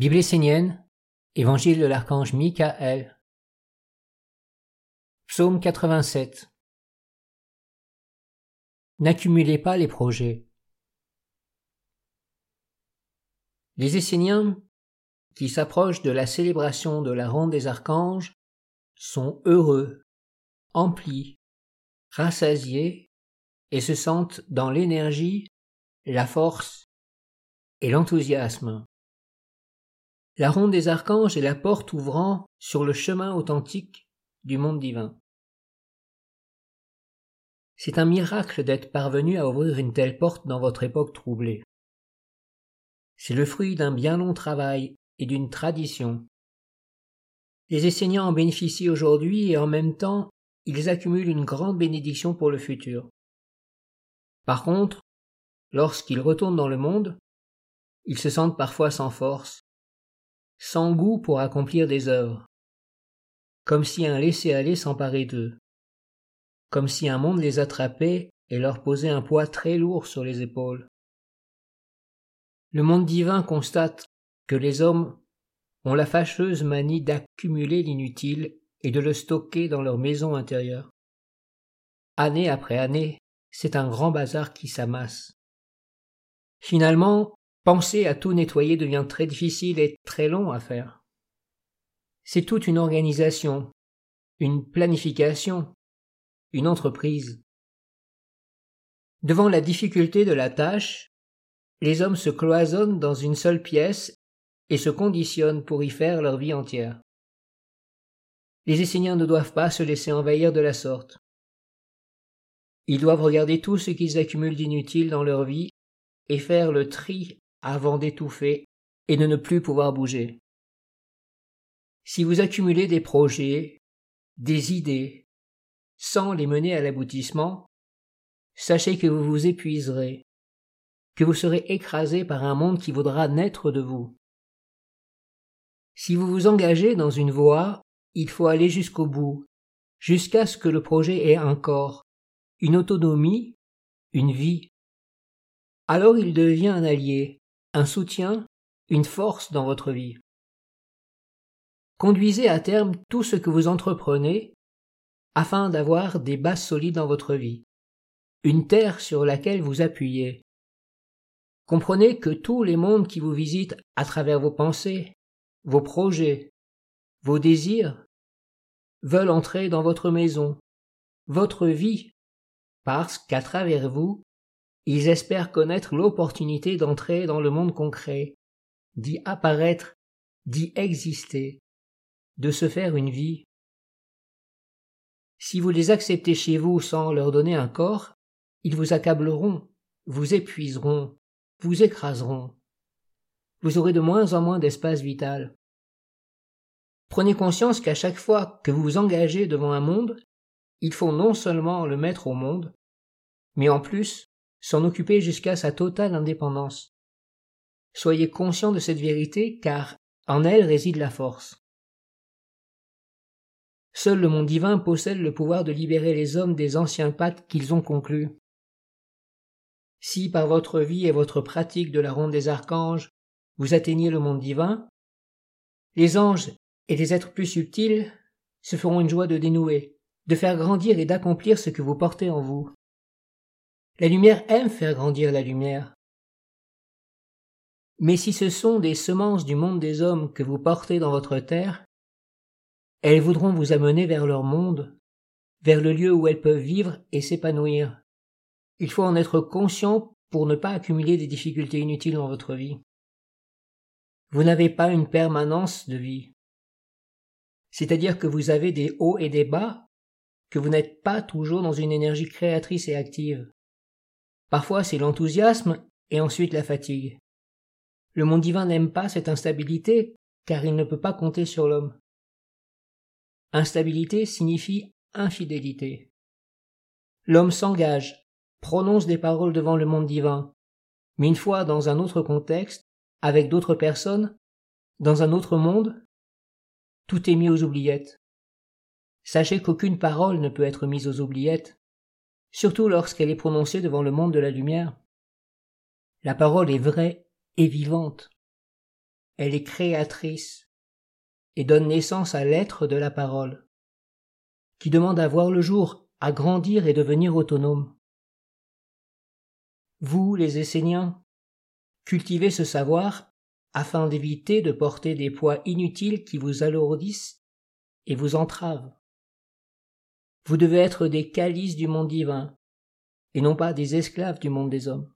Bible essénienne, Évangile de l'archange Michael. Psaume 87. N'accumulez pas les projets. Les Esséniens, qui s'approchent de la célébration de la ronde des archanges, sont heureux, emplis, rassasiés et se sentent dans l'énergie, la force et l'enthousiasme. La ronde des archanges est la porte ouvrant sur le chemin authentique du monde divin. C'est un miracle d'être parvenu à ouvrir une telle porte dans votre époque troublée. C'est le fruit d'un bien long travail et d'une tradition. Les enseignants en bénéficient aujourd'hui et en même temps, ils accumulent une grande bénédiction pour le futur. Par contre, lorsqu'ils retournent dans le monde, ils se sentent parfois sans force, sans goût pour accomplir des œuvres, comme si un laisser-aller s'emparait d'eux, comme si un monde les attrapait et leur posait un poids très lourd sur les épaules. Le monde divin constate que les hommes ont la fâcheuse manie d'accumuler l'inutile et de le stocker dans leur maison intérieure. Année après année, c'est un grand bazar qui s'amasse. Finalement, Penser à tout nettoyer devient très difficile et très long à faire. C'est toute une organisation, une planification, une entreprise. Devant la difficulté de la tâche, les hommes se cloisonnent dans une seule pièce et se conditionnent pour y faire leur vie entière. Les Esséniens ne doivent pas se laisser envahir de la sorte. Ils doivent regarder tout ce qu'ils accumulent d'inutile dans leur vie et faire le tri avant d'étouffer et de ne plus pouvoir bouger. Si vous accumulez des projets, des idées, sans les mener à l'aboutissement, sachez que vous vous épuiserez, que vous serez écrasé par un monde qui voudra naître de vous. Si vous vous engagez dans une voie, il faut aller jusqu'au bout, jusqu'à ce que le projet ait un corps, une autonomie, une vie. Alors il devient un allié, un soutien, une force dans votre vie. Conduisez à terme tout ce que vous entreprenez afin d'avoir des bases solides dans votre vie, une terre sur laquelle vous appuyez. Comprenez que tous les mondes qui vous visitent à travers vos pensées, vos projets, vos désirs, veulent entrer dans votre maison, votre vie, parce qu'à travers vous, ils espèrent connaître l'opportunité d'entrer dans le monde concret, d'y apparaître, d'y exister, de se faire une vie. Si vous les acceptez chez vous sans leur donner un corps, ils vous accableront, vous épuiseront, vous écraseront. Vous aurez de moins en moins d'espace vital. Prenez conscience qu'à chaque fois que vous vous engagez devant un monde, il faut non seulement le mettre au monde, mais en plus s'en occuper jusqu'à sa totale indépendance. Soyez conscient de cette vérité car en elle réside la force. Seul le monde divin possède le pouvoir de libérer les hommes des anciens pactes qu'ils ont conclus. Si par votre vie et votre pratique de la ronde des archanges vous atteignez le monde divin, les anges et les êtres plus subtils se feront une joie de dénouer, de faire grandir et d'accomplir ce que vous portez en vous. La lumière aime faire grandir la lumière. Mais si ce sont des semences du monde des hommes que vous portez dans votre terre, elles voudront vous amener vers leur monde, vers le lieu où elles peuvent vivre et s'épanouir. Il faut en être conscient pour ne pas accumuler des difficultés inutiles dans votre vie. Vous n'avez pas une permanence de vie. C'est-à-dire que vous avez des hauts et des bas, que vous n'êtes pas toujours dans une énergie créatrice et active. Parfois c'est l'enthousiasme et ensuite la fatigue. Le monde divin n'aime pas cette instabilité car il ne peut pas compter sur l'homme. Instabilité signifie infidélité. L'homme s'engage, prononce des paroles devant le monde divin, mais une fois dans un autre contexte, avec d'autres personnes, dans un autre monde, tout est mis aux oubliettes. Sachez qu'aucune parole ne peut être mise aux oubliettes, surtout lorsqu'elle est prononcée devant le monde de la lumière. La parole est vraie et vivante. elle est créatrice et donne naissance à l'être de la parole, qui demande à voir le jour, à grandir et devenir autonome. Vous, les Esséniens, cultivez ce savoir afin d'éviter de porter des poids inutiles qui vous alourdissent et vous entravent. Vous devez être des calices du monde divin, et non pas des esclaves du monde des hommes.